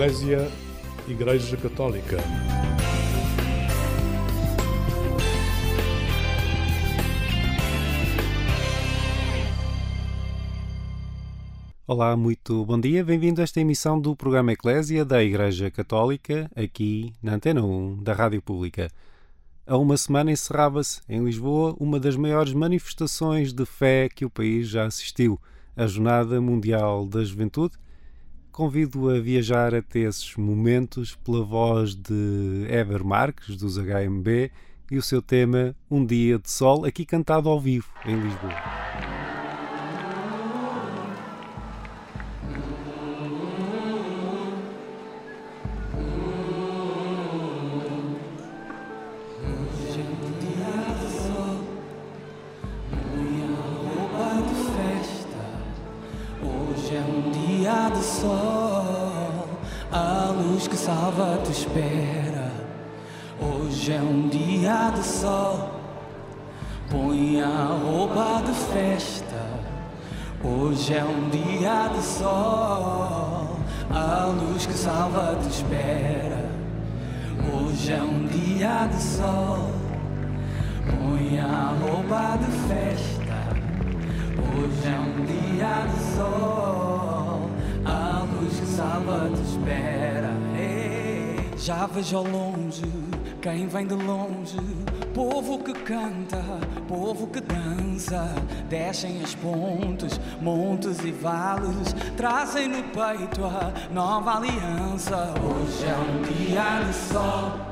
Eclésia, Igreja Católica. Olá, muito bom dia. Bem-vindo a esta emissão do programa Eclésia da Igreja Católica, aqui na Antena 1 da Rádio Pública. Há uma semana encerrava-se em Lisboa uma das maiores manifestações de fé que o país já assistiu, a Jornada Mundial da Juventude convido a viajar até esses momentos pela voz de Eber Marques, dos HMB, e o seu tema Um Dia de Sol, aqui cantado ao vivo em Lisboa. Espera. Hoje é um dia de sol. Põe a roupa de festa. Hoje é um dia de sol. A luz que salva te espera. Hoje é um dia de sol. Põe a roupa de festa. Hoje é um dia de sol. A luz que salva te espera. Já vejo ao longe quem vem de longe, povo que canta, povo que dança, descem as pontes, montes e vales, trazem no peito a nova aliança. Hoje é um dia de sol,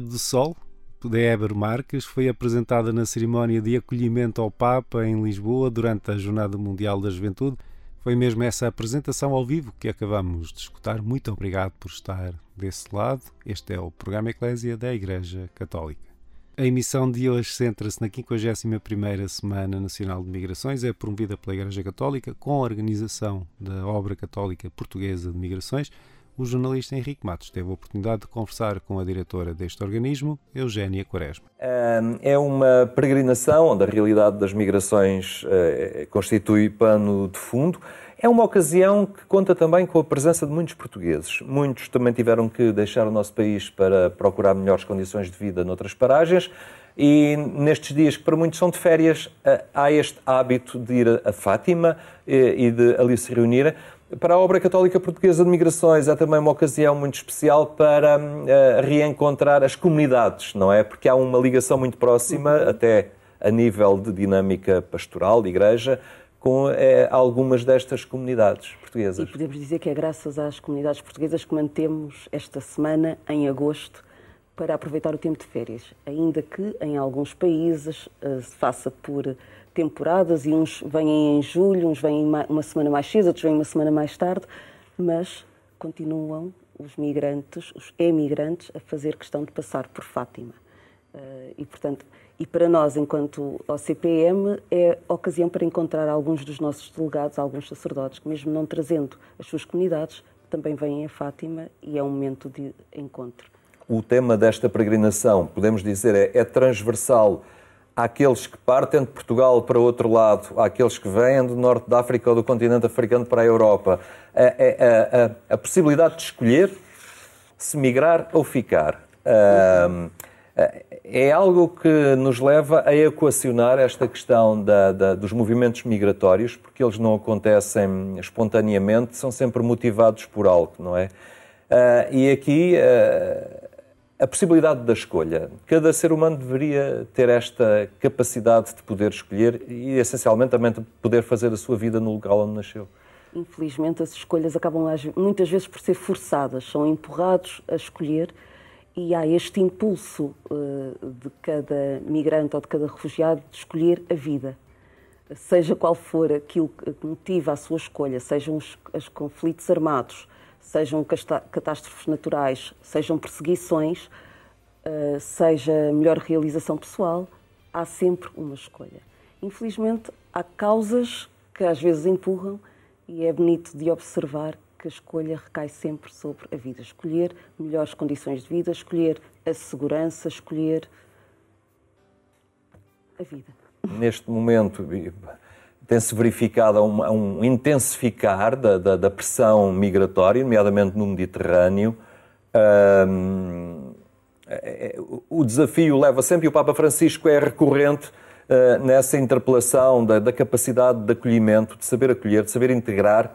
De Sol, de Eber Marques, foi apresentada na cerimónia de acolhimento ao Papa em Lisboa durante a Jornada Mundial da Juventude. Foi mesmo essa apresentação ao vivo que acabamos de escutar. Muito obrigado por estar desse lado. Este é o programa Eclésia da Igreja Católica. A emissão de hoje centra-se na 51ª Semana Nacional de Migrações, é promovida pela Igreja Católica com a organização da Obra Católica Portuguesa de Migrações. O jornalista Henrique Matos teve a oportunidade de conversar com a diretora deste organismo, Eugénia Quaresma. É uma peregrinação onde a realidade das migrações eh, constitui pano de fundo. É uma ocasião que conta também com a presença de muitos portugueses. Muitos também tiveram que deixar o nosso país para procurar melhores condições de vida noutras paragens. E nestes dias, que para muitos são de férias, eh, há este hábito de ir a Fátima eh, e de ali se reunir. Para a Obra Católica Portuguesa de Migrações é também uma ocasião muito especial para uh, reencontrar as comunidades, não é? Porque há uma ligação muito próxima, até a nível de dinâmica pastoral, de igreja, com é, algumas destas comunidades portuguesas. E podemos dizer que é graças às comunidades portuguesas que mantemos esta semana, em agosto, para aproveitar o tempo de férias. Ainda que em alguns países uh, se faça por temporadas e uns vêm em julho, uns vêm uma semana mais cedo, outros vêm uma semana mais tarde, mas continuam os migrantes, os emigrantes, a fazer questão de passar por Fátima. Uh, e, portanto, e para nós, enquanto OCPM, é ocasião para encontrar alguns dos nossos delegados, alguns sacerdotes, que mesmo não trazendo as suas comunidades, também vêm a Fátima e é um momento de encontro. O tema desta peregrinação, podemos dizer, é, é transversal àqueles que partem de Portugal para outro lado, àqueles que vêm do norte da África ou do continente africano para a Europa. A, a, a, a possibilidade de escolher se migrar ou ficar. Uh, é algo que nos leva a equacionar esta questão da, da, dos movimentos migratórios, porque eles não acontecem espontaneamente, são sempre motivados por algo, não é? Uh, e aqui uh, a possibilidade da escolha. Cada ser humano deveria ter esta capacidade de poder escolher e, essencialmente, também de poder fazer a sua vida no local onde nasceu. Infelizmente, as escolhas acabam muitas vezes por ser forçadas, são empurrados a escolher e há este impulso uh, de cada migrante ou de cada refugiado de escolher a vida. Seja qual for aquilo que motiva a sua escolha, sejam os, os conflitos armados, sejam catástrofes naturais, sejam perseguições, uh, seja melhor realização pessoal, há sempre uma escolha. Infelizmente, há causas que às vezes empurram e é bonito de observar que a escolha recai sempre sobre a vida. Escolher melhores condições de vida, escolher a segurança, escolher a vida. Neste momento tem-se verificado um, um intensificar da, da, da, pressão migratória, nomeadamente no Mediterrâneo. Um, é, é, o desafio leva sempre, e o Papa Francisco é recorrente uh, nessa interpelação da, da capacidade de acolhimento, de saber acolher, de saber integrar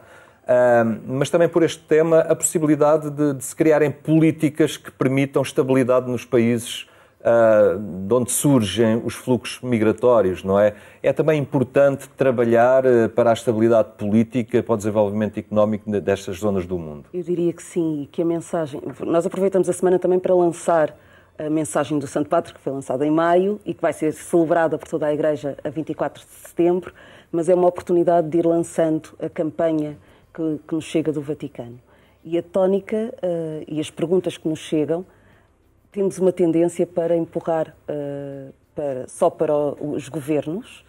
mas também por este tema a possibilidade de, de, se criarem políticas que permitam estabilidade nos países uh, de onde surgem os fluxos migratórios, não é? É também importante trabalhar uh, para a estabilidade política, para o desenvolvimento económico destas zonas do mundo. Eu diria que sim, e que a mensagem. Nós aproveitamos a semana também para lançar a mensagem do Santo Padre, que foi lançada em maio e que vai ser celebrada por toda a Igreja a 24 de setembro, mas é uma oportunidade de ir lançando a campanha que, que nos chega do Vaticano. E a tónica uh, e as perguntas que nos chegam, temos uma tendência para empurrar uh, para, só para os governos,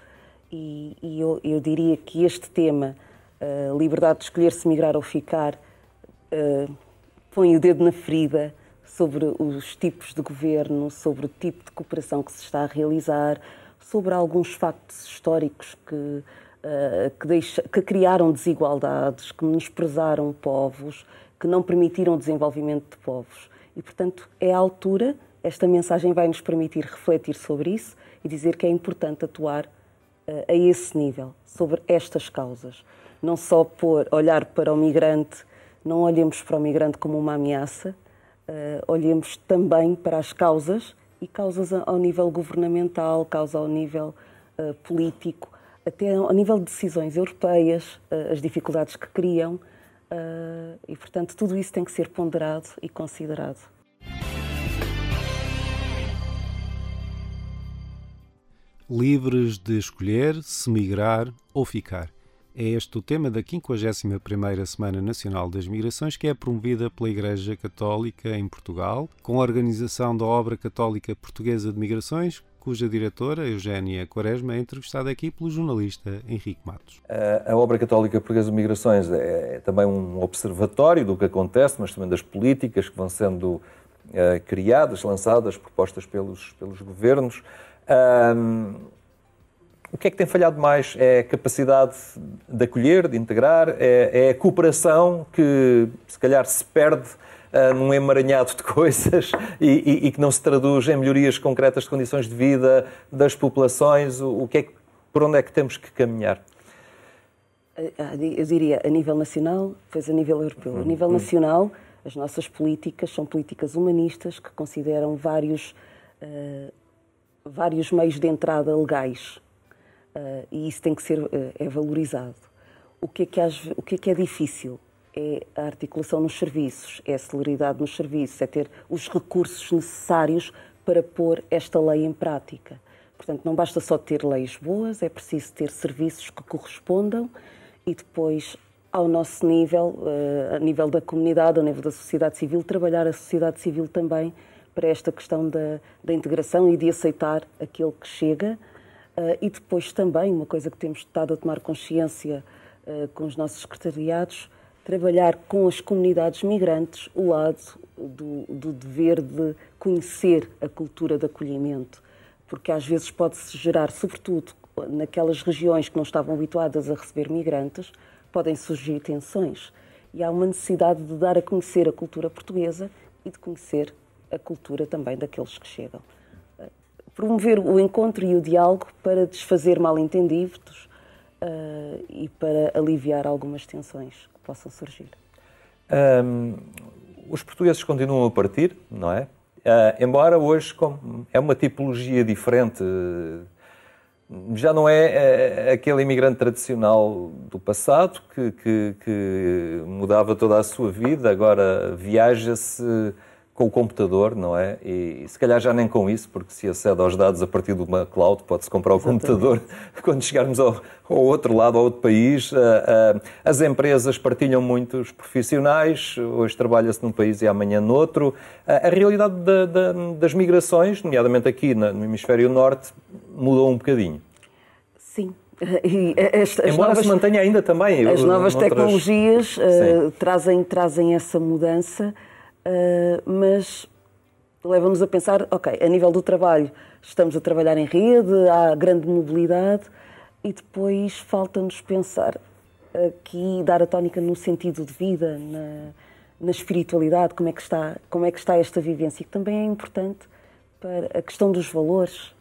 e, e eu, eu, diria que este tema, uh, liberdade de escolher se migrar ou ficar, põe o dedo na ferida sobre os tipos de governo, sobre o tipo de cooperação que se está a realizar, sobre alguns factos históricos que que, deixa, que criaram desigualdades, que menosprezaram povos, que não permitiram o desenvolvimento de povos. E, portanto, é a altura, esta mensagem vai nos permitir refletir sobre isso e dizer que é importante atuar uh, a esse nível, sobre estas causas. Não só por olhar para o migrante, não olhemos para o migrante como uma ameaça, uh, olhemos também para as causas e causas ao nível governamental, causas ao nível uh, político, até ao nível de decisões europeias, eh, as dificuldades que criam, eh, e, portanto, tudo isso tem que ser ponderado e considerado. Livres de escolher se migrar ou ficar. É este o tema da 51ª Semana Nacional das Migrações, que é promovida pela Igreja Católica em Portugal, com a organização da Obra Católica Portuguesa de Migrações, cuja diretora, Eugénia Quaresma, é entrevistada aqui pelo jornalista Henrique Matos. A, Obra Católica Portuguesa de Migrações é, é, também um observatório do que acontece, mas também das políticas que vão sendo uh, criadas, lançadas, propostas pelos, pelos governos. Um, o que é que tem falhado mais? É a capacidade de acolher, de integrar? É, é a cooperação que, se calhar, se perde uh, num emaranhado de coisas e, e, e, que não se traduz em melhorias concretas de condições de vida das populações? O, o que é que, por onde é que temos que caminhar? Eu diria a nível nacional, depois a nível europeu. A nível nacional, as nossas políticas são políticas humanistas que consideram vários, uh, vários meios de entrada legais Uh, e isso tem que ser uh, é valorizado. O que é que, o que é que é difícil? É a articulação nos serviços, é a celeridade nos serviços, é ter os recursos necessários para pôr esta lei em prática. Portanto, não basta só ter leis boas, é preciso ter serviços que correspondam e depois, ao nosso nível, uh, a nível da comunidade, ao nível da sociedade civil, trabalhar a sociedade civil também para esta questão da, da integração e de aceitar aquele que chega e depois também, uma coisa que temos estado a tomar consciência uh, com os nossos secretariados, trabalhar com as comunidades migrantes o lado do, do, dever de conhecer a cultura de acolhimento, porque às vezes pode-se gerar, sobretudo naquelas regiões que não estavam habituadas a receber migrantes, podem surgir tensões. E há uma necessidade de dar a conhecer a cultura portuguesa e de conhecer a cultura também daqueles que chegam promover o encontro e o diálogo para desfazer mal-entendidos uh, e para aliviar algumas tensões que possam surgir. Um, os portugueses continuam a partir, não é? Uh, embora hoje é uma tipologia diferente, já não é, é aquele imigrante tradicional do passado que, que, que mudava toda a sua vida, agora viaja-se com o computador, não é? E, se calhar já nem com isso, porque se acede aos dados a partir de uma cloud, pode-se comprar o Exatamente. computador. Quando chegarmos ao, ao, outro lado, ao outro país, uh, uh, as empresas partilham muito os profissionais, hoje trabalha-se num país e amanhã noutro. Uh, a realidade da, da, das migrações, nomeadamente aqui no hemisfério norte, mudou um bocadinho. Sim, as, as Embora novas, se mantenha ainda também. As novas tecnologias uh, trazem, trazem essa mudança. Uh, mas leva-nos a pensar, ok, a nível do trabalho, estamos a trabalhar em rede, há grande mobilidade e depois falta-nos pensar aqui, dar a tónica no sentido de vida, na, na, espiritualidade, como é, que está, como é que está esta vivência, que também é importante para a questão dos valores,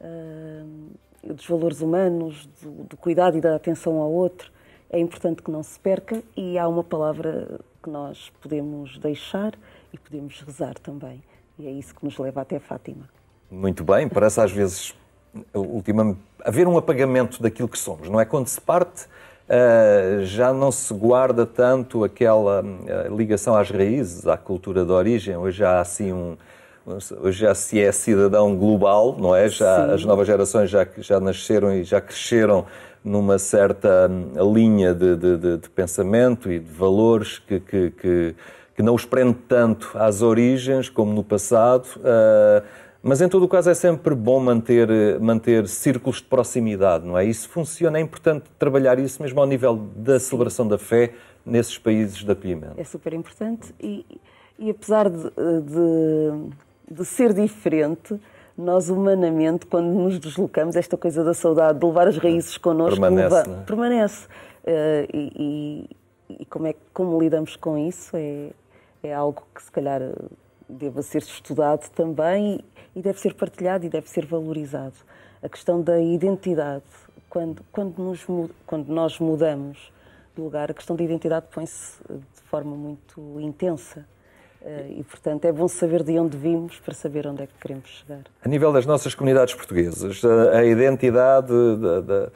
uh, dos valores humanos, do, do cuidado e da atenção ao outro. É importante que não se perca e há uma palavra que nós podemos deixar e podemos rezar também. E é isso que nos leva até Fátima. Muito bem, parece às vezes ultimamente, haver um apagamento daquilo que somos, não é? Quando se parte, uh, já não se guarda tanto aquela uh, ligação às raízes, à cultura de origem. Hoje há assim um. Hoje já se é cidadão global, não é? Já, as novas gerações já, já nasceram e já cresceram numa certa hum, linha de, de, de, pensamento e de valores que, que, que, que, não os prende tanto às origens como no passado. Uh, mas em todo o caso é sempre bom manter, manter círculos de proximidade, não é? Isso funciona, é importante trabalhar isso mesmo ao nível da celebração da fé nesses países de acolhimento. É super importante e, e apesar de, de, de ser diferente, nós humanamente, quando nos deslocamos, esta coisa da saudade, de levar as raízes connosco, permanece. Leva, é? permanece. Uh, e, e, e, como, é, como lidamos com isso é, é algo que se calhar deva ser estudado também e deve ser partilhado e deve ser valorizado. A questão da identidade, quando, quando, nos, quando nós mudamos de lugar, a questão da identidade põe-se de forma muito intensa. Eh, e, portanto, é bom saber de onde vimos para saber onde é que queremos chegar. A nível das nossas comunidades portuguesas, a, identidade da, da,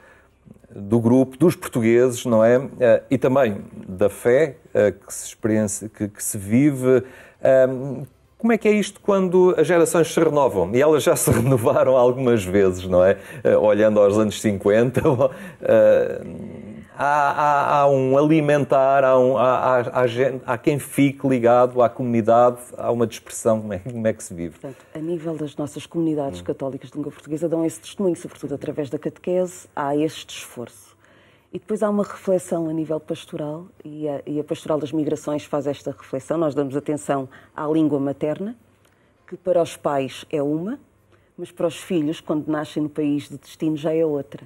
do grupo, dos portugueses, não é? Eh, e também da fé eh, que se, experiência, que, que se vive. Como é que é isto quando as gerações se renovam? E elas já se renovaram algumas vezes, não é? Olhando aos anos 50, há, há, há um alimentar, há, um, há, gente, há, quem fique ligado à comunidade, há uma dispersão, como é, como é que se vive? Portanto, a nível das nossas comunidades hum. católicas de língua portuguesa, dão esse testemunho, sobretudo através da catequese, há este esforço. E depois há uma reflexão a nível pastoral, e a, e a Pastoral das Migrações faz esta reflexão. Nós damos atenção à língua materna, que para os pais é uma, mas para os filhos, quando nascem no país de destino, já é outra.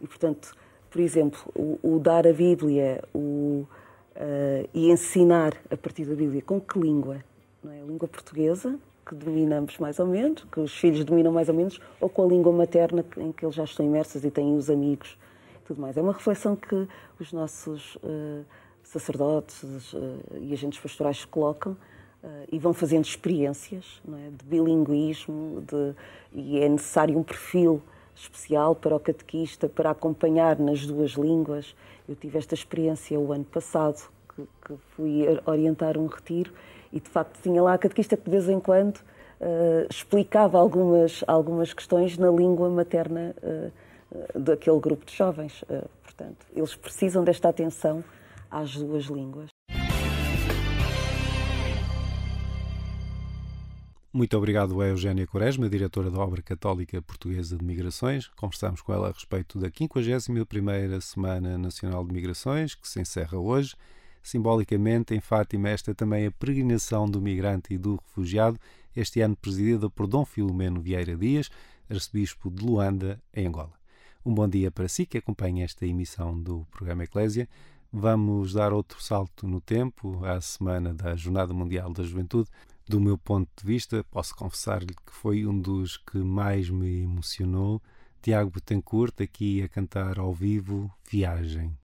E, portanto, por exemplo, o, o dar a Bíblia o, uh, e ensinar a partir da Bíblia com que língua? Não é? A língua portuguesa, que dominamos mais ou menos, que os filhos dominam mais ou menos, ou com a língua materna em que eles já estão imersos e têm os amigos tudo mais. É uma reflexão que os nossos uh, sacerdotes uh, e agentes pastorais colocam uh, e vão fazendo experiências é? de bilinguismo de, e é necessário um perfil especial para o catequista, para acompanhar nas duas línguas. Eu tive esta experiência o ano passado, que, que fui orientar um retiro e, de facto, tinha lá a catequista que, de vez em quando, uh, explicava algumas, algumas questões na língua materna uh, daquele grupo de jovens. Uh, portanto, eles precisam desta atenção às duas línguas. Muito obrigado a Eugénia Quaresma, diretora da Obra Católica Portuguesa de Migrações. Conversamos com ela a respeito da 51ª Semana Nacional de Migrações, que se encerra hoje. Simbolicamente, em Fátima, esta é também a peregrinação do migrante e do refugiado, este ano presidida por Dom Filomeno Vieira Dias, arcebispo de Luanda, em Angola. Um bom dia para si que acompanha esta emissão do programa Eclésia. Vamos dar outro salto no tempo, à semana da Jornada Mundial da Juventude do meu ponto de vista, posso confessar-lhe que foi um dos que mais me emocionou. Tiago Betancourt aqui a cantar ao vivo Viagem.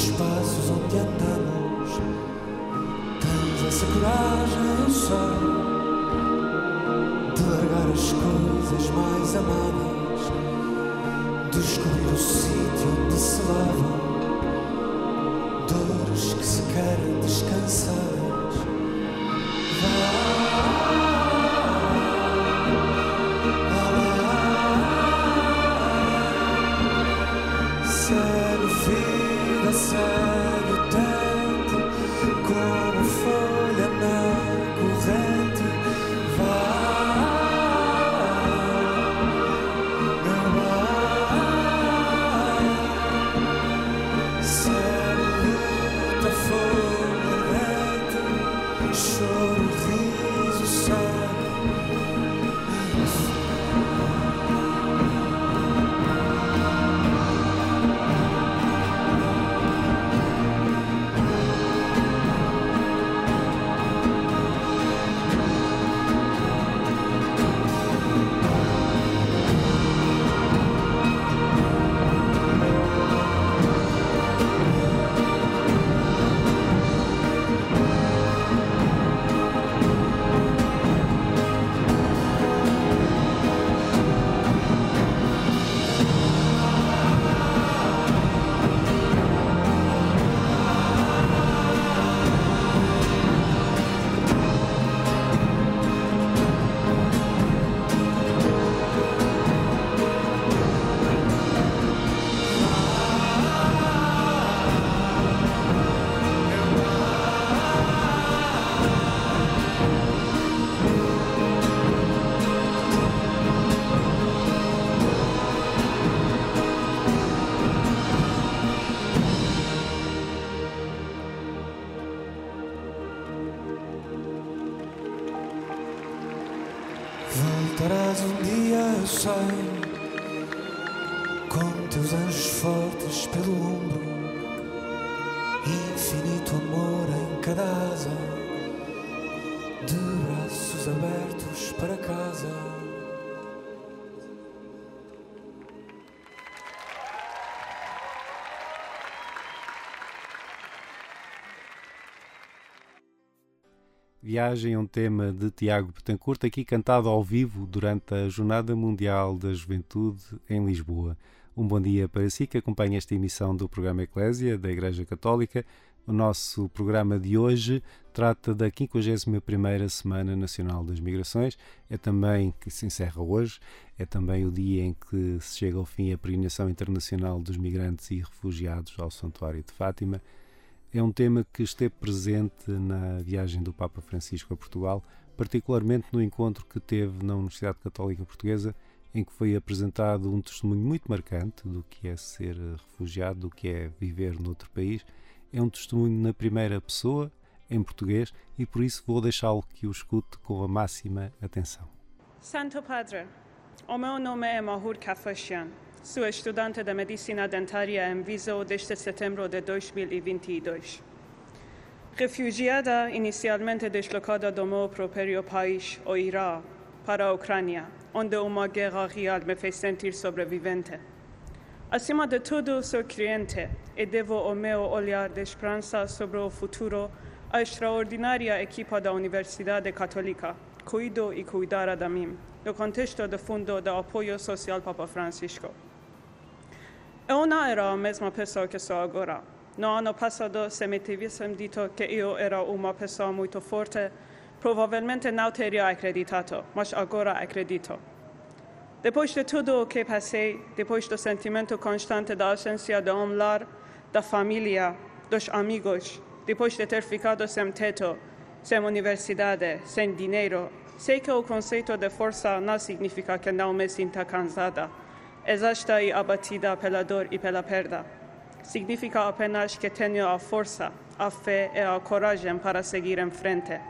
Espaços onde andamos. Tens essa coragem, eu sei, de largar as coisas mais amadas, descobrir o sítio onde se lavam dores que se querem descansadas. Sei, com teus anjos fortes pelo ombro, infinito amor em cada asa, de braços abertos para casa. Viagem é um tema de Tiago Betancourt, aqui cantado ao vivo durante a Jornada Mundial da Juventude em Lisboa. Um bom dia para si que acompanha esta emissão do programa Eclésia da Igreja Católica. O nosso programa de hoje trata da 51ª Semana Nacional das Migrações. É também, que se encerra hoje, é também o dia em que se chega ao fim a peregrinação internacional dos migrantes e refugiados ao Santuário de Fátima é um tema que esteve presente na viagem do Papa Francisco a Portugal, particularmente no encontro que teve na Universidade Católica Portuguesa, em que foi apresentado um testemunho muito marcante do que é ser refugiado, do que é viver noutro país. É um testemunho na primeira pessoa, em português, e por isso vou deixá-lo que o escute com a máxima atenção. Santo Padre, o meu nome é Mahur Kafashian. Sou estudante de medicina dentária em Viso desde setembro de 2022. Refugiada inicialmente deslocada do meu próprio país, o Iraque, para a Ucrânia, onde uma guerra real me fez sentir sobrevivente. Acima de tudo, sou cliente e devo o meu olhar de esperança sobre o futuro à extraordinária equipa da Universidade Católica, cuido e cuidara de mim, no contexto do Fundo de Apoio Social Papa Francisco. Eu não era a mesma pessoa que sou agora. No ano passado, se me tivessem dito que eu era uma pessoa muito forte, provavelmente não teria acreditado, mas agora acredito. Depois de tudo o que passei, depois do sentimento constante da ausência de um lar, da família, dos amigos, depois de ter ficado sem teto, sem universidade, sem dinheiro, sei que o conceito de força não significa que não me sinta cansada exausta e abatida pela dor e pela perda. Significa apenas que tenho a força, a fé e a coragem para seguir em frente.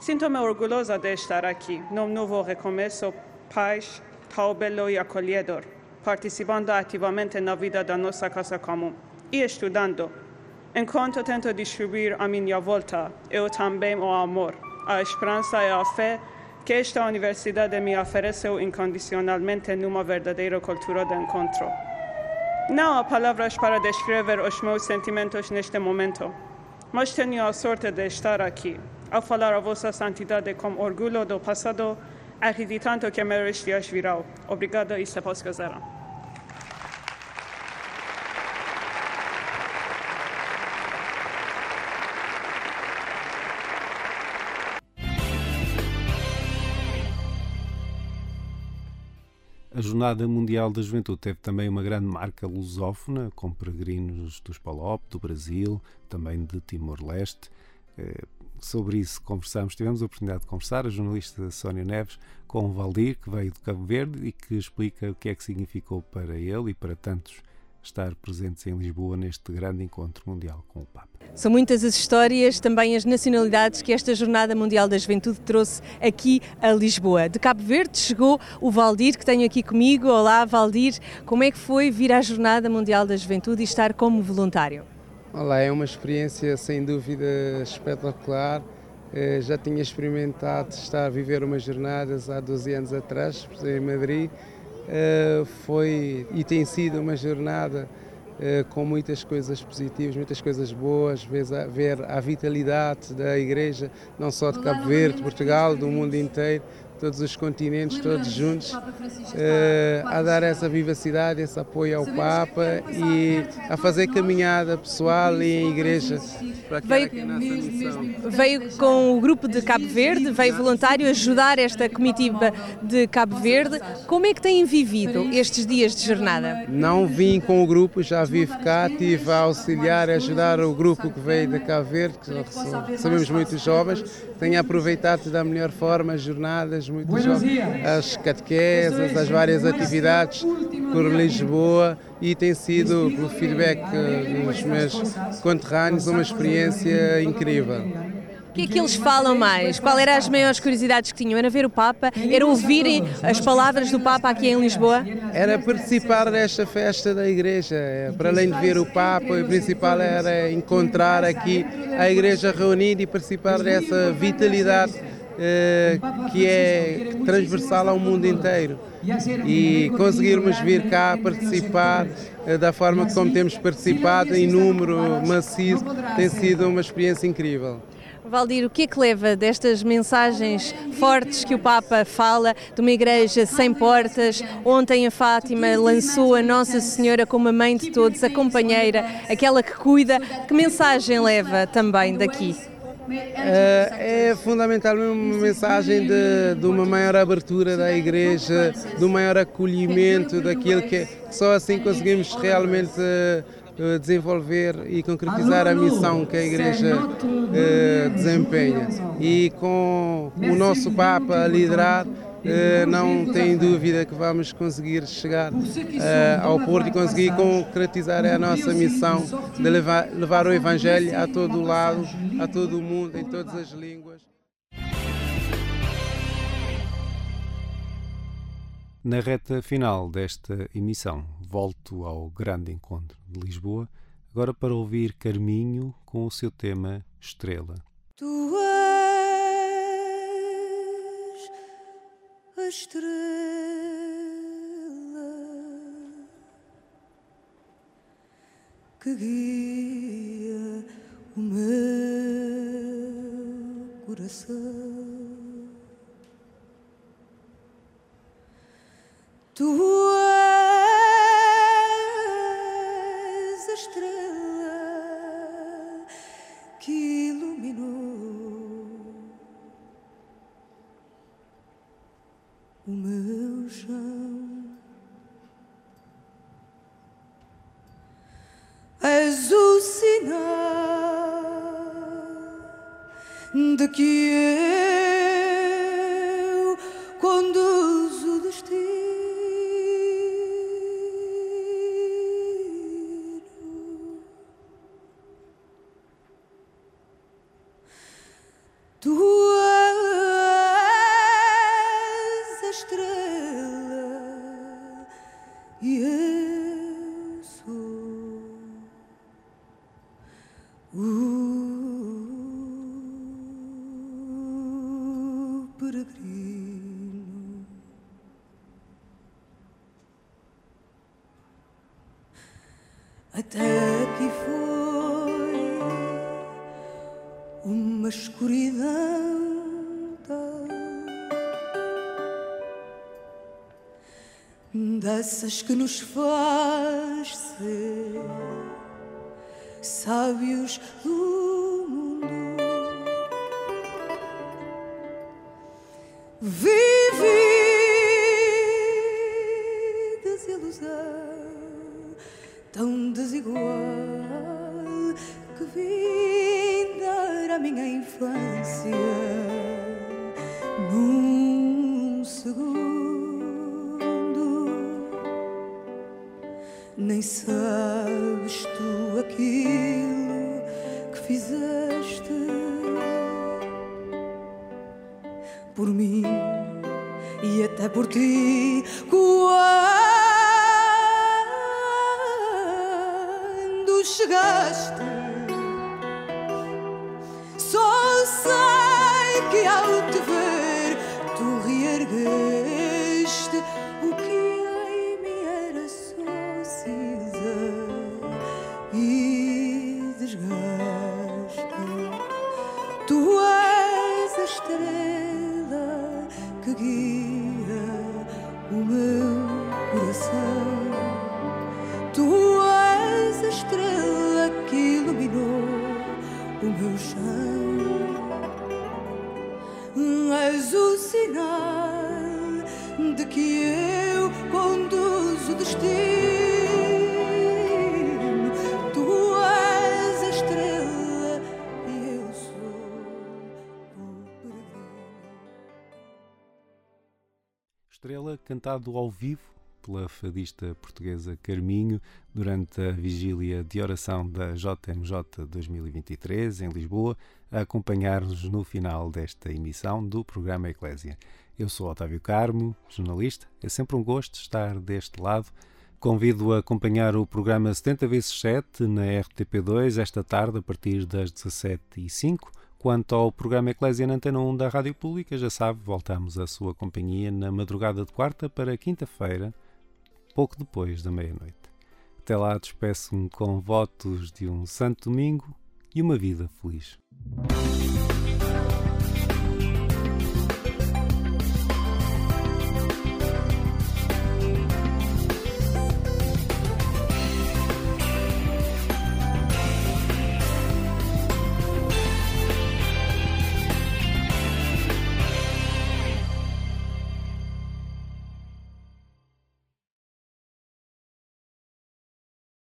Sinto-me orgulhosa de estar aqui, num novo recomeço, paz, tão belo e acolhedor, participando ativamente na vida da nossa casa comum e estudando. Enquanto tento distribuir à minha volta, eu também o amor, a esperança e a fé que esta universidade me ofereceu incondicionalmente numa verdadeira cultura de encontro. Não há palavras para descrever os meus sentimentos neste momento, mas tenho a sorte de estar aqui, a falar a vossa santidade com orgulho do passado, acreditando que meus dias virão. Obrigado e se posso A Jornada Mundial da Juventude teve também uma grande marca lusófona, com peregrinos dos Palop, do Brasil, também de Timor-Leste. Eh, sobre isso conversamos, tivemos a oportunidade de conversar, a jornalista Sónia Neves, com o Valdir, que veio de Cabo Verde e que explica o que é que significou para ele e para tantos estar presentes em Lisboa neste grande encontro mundial com o Papa. São muitas as histórias, também as nacionalidades que esta Jornada Mundial da Juventude trouxe aqui a Lisboa. De Cabo Verde chegou o Valdir, que tenho aqui comigo. Olá, Valdir. Como é que foi vir à Jornada Mundial da Juventude e estar como voluntário? Olá, é uma experiência sem dúvida espetacular. Eh, já tinha experimentado estar a viver umas jornadas há 12 anos atrás, em Madrid. Eh, foi e tem sido uma jornada eh, com muitas coisas positivas, muitas coisas boas, ver a vitalidade da Igreja, não só de Cabo Verde, de Portugal, do mundo inteiro, todos os continentes, todos juntos, uh, a dar essa vivacidade, esse apoio ao Papa e a fazer caminhada pessoal e em igreja para veio. Veio com o grupo de Cabo Verde, veio voluntário ajudar esta comitiva de Cabo Verde. Como é que têm vivido estes dias de jornada? Não vim com o grupo, já vivo cá, estive a auxiliar, a ajudar o grupo que veio de Cabo Verde, que sabemos muitos jovens. Tenho aproveitado da melhor forma as jornadas, muitos as catequesas, as várias atividades por Lisboa e tem sido, pelo feedback dos meus conterrâneos, uma experiência incrível. O que é que eles falam mais? Qual eram as maiores curiosidades que tinham? Era ver o Papa? Era ouvirem as palavras do Papa aqui em Lisboa? Era participar desta festa da igreja. Para além de ver o Papa, o principal era encontrar aqui a igreja reunida e participar dessa vitalidade eh, que é transversal ao mundo inteiro e conseguirmos vir cá participar eh, da forma como temos participado em número maciço tem sido uma experiência incrível. Valdir, o que é que leva destas mensagens fortes que o Papa fala de uma igreja sem portas? Ontem a Fátima lançou a Nossa Senhora como a mãe de todos, a companheira, aquela que cuida. Que mensagem leva também daqui? Eh, é fundamentalmente uma mensagem de, de, uma maior abertura da igreja, de um maior acolhimento daquilo que é, só assim conseguimos realmente eh, desenvolver e concretizar a missão que a Igreja eh, desempenha. E com o nosso Papa a liderar, não tem dúvida que vamos conseguir chegar eh, ao Porto e conseguir concretizar a nossa missão de levar, levar o Evangelho a todo o lado, a todo o mundo, em todas as línguas. Na reta final desta emissão, volto ao grande encontro de Lisboa, agora para ouvir Carminho com o seu tema Estrela. Tu és a estrela que guia o meu coração. Tu és a estrela que iluminou Até que foi uma escuridão dessas que nos faz ser sábios do quando chegaste. Só sei que ao te ver tu reergueste o que eu conduzo o destino. Tu és a estrela e eu sou o peregrino. Estrela cantado ao vivo pela fadista portuguesa Carminho durante a vigília de oração da JMJ 2023 em Lisboa, a acompanhar-nos no final desta emissão do programa Eclésia. Eu sou Otávio Carmo, jornalista. É sempre um gosto estar deste lado. Convido a acompanhar o programa 70 vezes 7 na RTP2 esta tarde a partir das 17h05 Quanto ao programa Eclésia na Antena 1 da Rádio Pública, já sabe, voltamos à sua companhia na madrugada de quarta para quinta-feira, pouco depois da meia-noite. Até lá despeço-me com votos de um santo domingo e uma vida feliz.